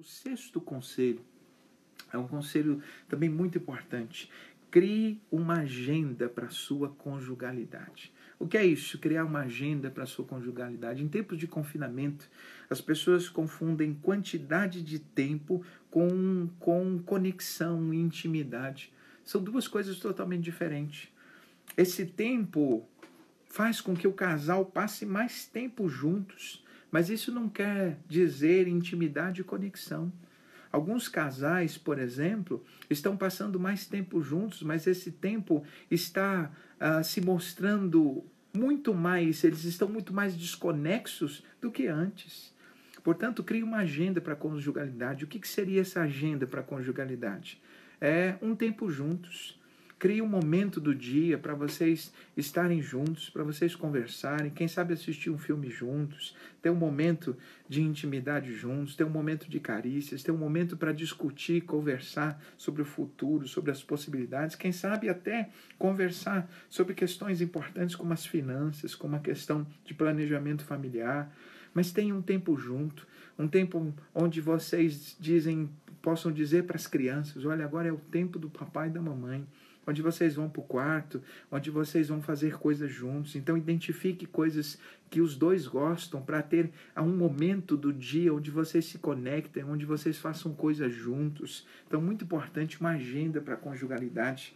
O sexto conselho é um conselho também muito importante. Crie uma agenda para a sua conjugalidade. O que é isso? Criar uma agenda para a sua conjugalidade. Em tempos de confinamento, as pessoas confundem quantidade de tempo com, com conexão e intimidade. São duas coisas totalmente diferentes. Esse tempo faz com que o casal passe mais tempo juntos, mas isso não quer dizer intimidade e conexão. Alguns casais, por exemplo, estão passando mais tempo juntos, mas esse tempo está uh, se mostrando muito mais, eles estão muito mais desconexos do que antes. Portanto, crie uma agenda para a conjugalidade. O que, que seria essa agenda para a conjugalidade? É um tempo juntos Crie um momento do dia para vocês estarem juntos, para vocês conversarem, quem sabe assistir um filme juntos, ter um momento de intimidade juntos, ter um momento de carícias, ter um momento para discutir, conversar sobre o futuro, sobre as possibilidades, quem sabe até conversar sobre questões importantes como as finanças, como a questão de planejamento familiar. Mas tenham um tempo junto, um tempo onde vocês dizem, possam dizer para as crianças: olha, agora é o tempo do papai e da mamãe onde vocês vão para o quarto, onde vocês vão fazer coisas juntos. Então, identifique coisas que os dois gostam para ter um momento do dia onde vocês se conectem, onde vocês façam coisas juntos. Então, muito importante uma agenda para a conjugalidade.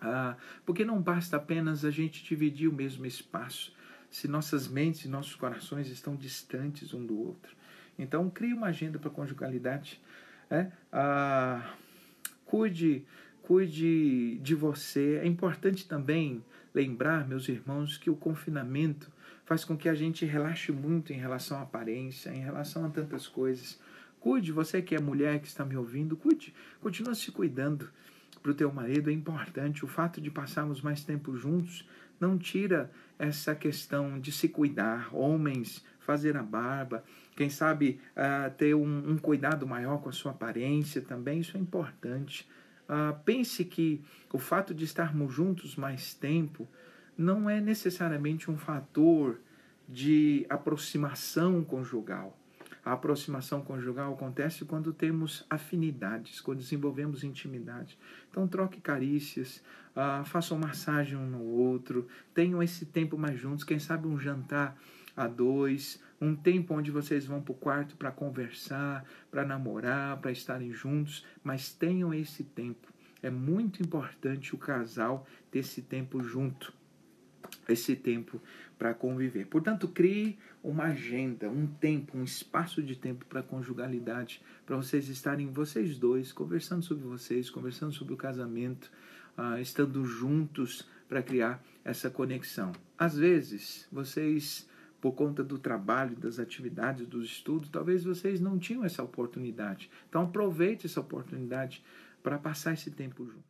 Ah, porque não basta apenas a gente dividir o mesmo espaço, se nossas mentes e nossos corações estão distantes um do outro. Então, crie uma agenda para a conjugalidade. É? Ah, cuide cuide de você. É importante também lembrar, meus irmãos, que o confinamento faz com que a gente relaxe muito em relação à aparência, em relação a tantas coisas. Cuide, você que é mulher que está me ouvindo, cuide, continua se cuidando para o teu marido, é importante. O fato de passarmos mais tempo juntos não tira essa questão de se cuidar. Homens, fazer a barba, quem sabe uh, ter um, um cuidado maior com a sua aparência também, isso é importante. Ah, pense que o fato de estarmos juntos mais tempo não é necessariamente um fator de aproximação conjugal. A aproximação conjugal acontece quando temos afinidades, quando desenvolvemos intimidade. Então, troque carícias, uh, façam massagem um no outro, tenham esse tempo mais juntos, quem sabe um jantar a dois, um tempo onde vocês vão para o quarto para conversar, para namorar, para estarem juntos, mas tenham esse tempo. É muito importante o casal ter esse tempo junto, esse tempo para conviver. Portanto, crie uma agenda, um tempo, um espaço de tempo para conjugalidade, para vocês estarem vocês dois conversando sobre vocês, conversando sobre o casamento, uh, estando juntos para criar essa conexão. Às vezes, vocês por conta do trabalho, das atividades, dos estudos, talvez vocês não tinham essa oportunidade. Então aproveite essa oportunidade para passar esse tempo junto.